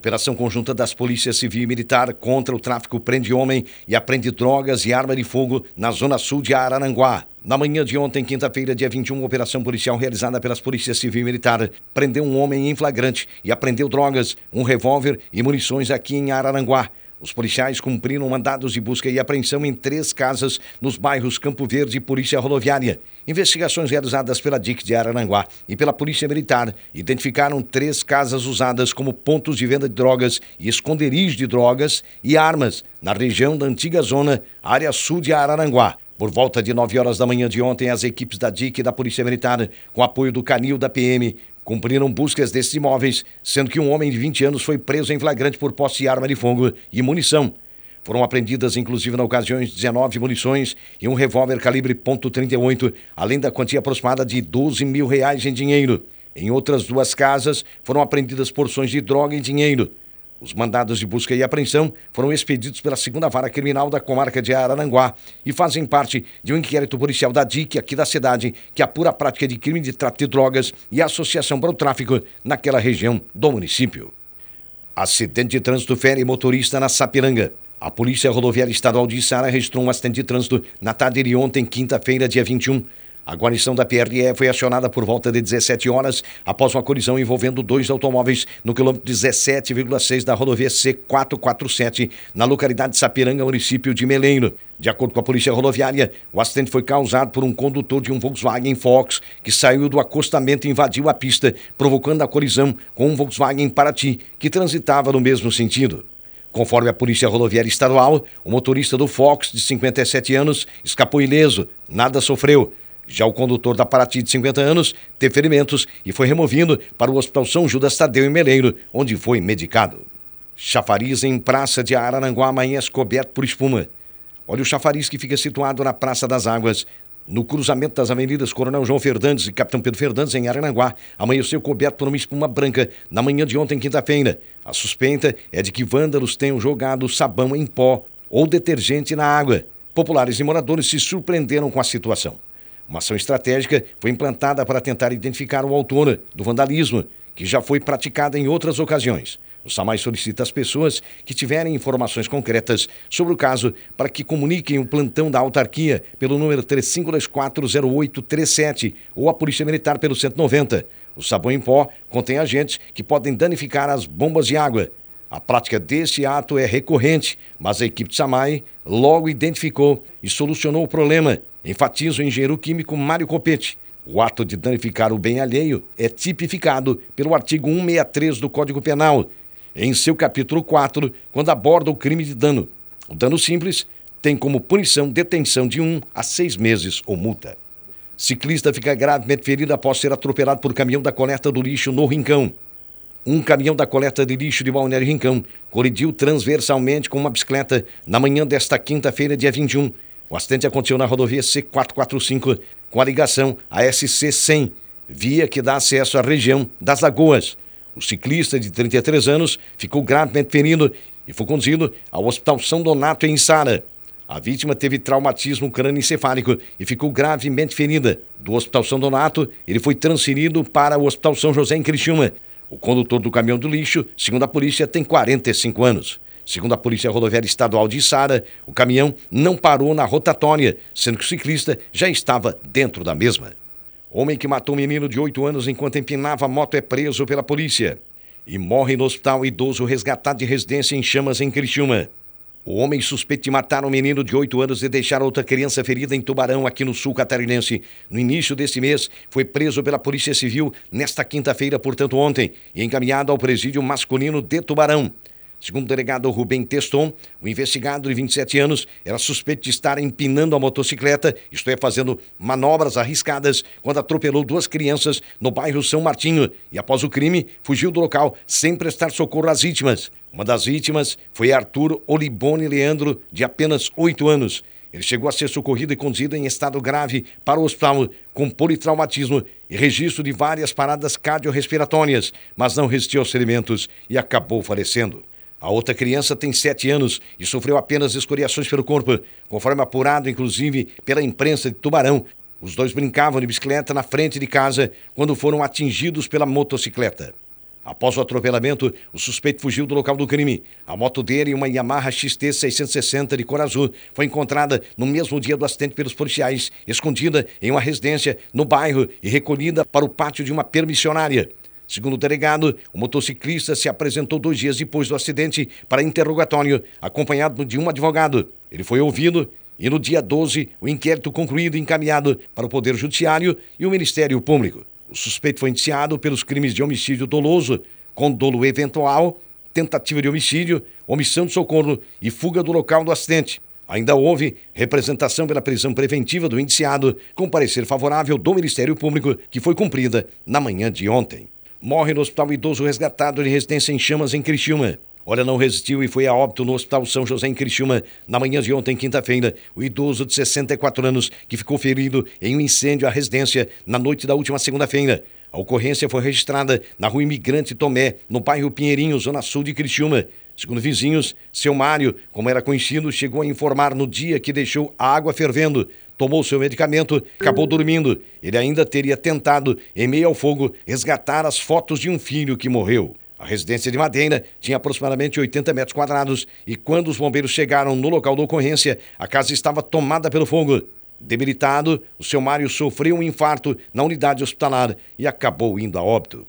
Operação conjunta das Polícias Civil e Militar contra o tráfico prende homem e apreende drogas e arma de fogo na zona sul de Araranguá. Na manhã de ontem, quinta-feira, dia 21, operação policial realizada pelas Polícias Civil e Militar prendeu um homem em flagrante e apreendeu drogas, um revólver e munições aqui em Araranguá. Os policiais cumpriram mandados de busca e apreensão em três casas nos bairros Campo Verde e Polícia Rodoviária. Investigações realizadas pela DIC de Araranguá e pela Polícia Militar identificaram três casas usadas como pontos de venda de drogas e esconderijos de drogas e armas na região da antiga zona, área sul de Araranguá. Por volta de 9 horas da manhã de ontem, as equipes da DIC e da Polícia Militar, com apoio do Canil da PM, cumpriram buscas desses imóveis, sendo que um homem de 20 anos foi preso em flagrante por posse de arma de fogo e munição. Foram apreendidas, inclusive, na ocasião, 19 munições e um revólver calibre .38, além da quantia aproximada de 12 mil reais em dinheiro. Em outras duas casas, foram apreendidas porções de droga e dinheiro. Os mandados de busca e apreensão foram expedidos pela segunda vara criminal da comarca de Araranguá e fazem parte de um inquérito policial da DIC aqui da cidade que apura a prática de crime de tráfico de drogas e associação para o tráfico naquela região do município. Acidente de trânsito fere motorista na Sapiranga. A Polícia Rodoviária Estadual de Sara registrou um acidente de trânsito na tarde de ontem, quinta-feira, dia 21. A guarnição da PRE foi acionada por volta de 17 horas após uma colisão envolvendo dois automóveis no quilômetro 17,6 da rodovia C447, na localidade de Sapiranga, município de Meleiro. De acordo com a polícia rodoviária, o acidente foi causado por um condutor de um Volkswagen Fox que saiu do acostamento e invadiu a pista, provocando a colisão com um Volkswagen Paraty que transitava no mesmo sentido. Conforme a Polícia Rodoviária Estadual, o motorista do Fox, de 57 anos, escapou ileso, nada sofreu. Já o condutor da Paraty, de 50 anos, teve ferimentos e foi removido para o Hospital São Judas Tadeu em Meleiro, onde foi medicado. Chafariz em Praça de Araranguá amanhece coberto por espuma. Olha o chafariz que fica situado na Praça das Águas, no cruzamento das avenidas Coronel João Fernandes e Capitão Pedro Fernandes, em Araranguá, amanheceu coberto por uma espuma branca na manhã de ontem, quinta-feira. A suspeita é de que vândalos tenham jogado sabão em pó ou detergente na água. Populares e moradores se surpreenderam com a situação. Uma ação estratégica foi implantada para tentar identificar o autor do vandalismo, que já foi praticada em outras ocasiões. O SAMAI solicita às pessoas que tiverem informações concretas sobre o caso para que comuniquem o plantão da autarquia pelo número 35240837 ou a Polícia Militar pelo 190. O sabão em pó contém agentes que podem danificar as bombas de água. A prática deste ato é recorrente, mas a equipe de SAMAI logo identificou e solucionou o problema Enfatiza o engenheiro químico Mário Copete. O ato de danificar o bem alheio é tipificado pelo artigo 163 do Código Penal, em seu capítulo 4, quando aborda o crime de dano. O dano simples tem como punição detenção de um a seis meses ou multa. Ciclista fica gravemente ferido após ser atropelado por caminhão da coleta do lixo no Rincão. Um caminhão da coleta de lixo de Balneário Rincão colidiu transversalmente com uma bicicleta na manhã desta quinta-feira, dia 21 o acidente aconteceu na rodovia C445 com a ligação à SC100, via que dá acesso à região das Lagoas. O ciclista de 33 anos ficou gravemente ferido e foi conduzido ao Hospital São Donato em Sara. A vítima teve traumatismo crânioencefálico e ficou gravemente ferida. Do Hospital São Donato, ele foi transferido para o Hospital São José em Criciúma. O condutor do caminhão do lixo, segundo a polícia, tem 45 anos. Segundo a Polícia Rodoviária Estadual de Sara, o caminhão não parou na rotatória, sendo que o ciclista já estava dentro da mesma. Homem que matou um menino de 8 anos enquanto empinava a moto é preso pela polícia. E morre no hospital idoso resgatado de residência em chamas em Criciúma. O homem suspeito de matar um menino de 8 anos e deixar outra criança ferida em Tubarão, aqui no sul catarinense, no início deste mês, foi preso pela Polícia Civil nesta quinta-feira, portanto ontem, e encaminhado ao presídio masculino de Tubarão. Segundo o delegado Rubem Teston, o investigado de 27 anos era suspeito de estar empinando a motocicleta, isto é, fazendo manobras arriscadas, quando atropelou duas crianças no bairro São Martinho e, após o crime, fugiu do local sem prestar socorro às vítimas. Uma das vítimas foi Arthur Olibone Leandro, de apenas 8 anos. Ele chegou a ser socorrido e conduzido em estado grave para o hospital com politraumatismo e registro de várias paradas cardiorrespiratórias, mas não resistiu aos ferimentos e acabou falecendo. A outra criança tem sete anos e sofreu apenas escoriações pelo corpo, conforme apurado, inclusive, pela imprensa de Tubarão. Os dois brincavam de bicicleta na frente de casa quando foram atingidos pela motocicleta. Após o atropelamento, o suspeito fugiu do local do crime. A moto dele, uma Yamaha XT 660 de cor azul, foi encontrada no mesmo dia do acidente pelos policiais, escondida em uma residência no bairro e recolhida para o pátio de uma permissionária. Segundo o delegado, o motociclista se apresentou dois dias depois do acidente para interrogatório, acompanhado de um advogado. Ele foi ouvido e no dia 12, o inquérito concluído e encaminhado para o Poder Judiciário e o Ministério Público. O suspeito foi indiciado pelos crimes de homicídio doloso, com dolo eventual, tentativa de homicídio, omissão de socorro e fuga do local do acidente. Ainda houve representação pela prisão preventiva do indiciado, com parecer favorável do Ministério Público, que foi cumprida na manhã de ontem. Morre no hospital idoso resgatado de residência em chamas em Criciúma. Olha, não resistiu e foi a óbito no Hospital São José em Criciúma na manhã de ontem, quinta-feira. O idoso de 64 anos que ficou ferido em um incêndio à residência na noite da última segunda-feira. A ocorrência foi registrada na rua Imigrante Tomé, no bairro Pinheirinho, zona sul de Criciúma. Segundo vizinhos, seu Mário, como era conhecido, chegou a informar no dia que deixou a água fervendo, tomou seu medicamento, acabou dormindo. Ele ainda teria tentado, em meio ao fogo, resgatar as fotos de um filho que morreu. A residência de Madeira tinha aproximadamente 80 metros quadrados e quando os bombeiros chegaram no local da ocorrência, a casa estava tomada pelo fogo. Debilitado, o seu Mário sofreu um infarto na unidade hospitalar e acabou indo a óbito.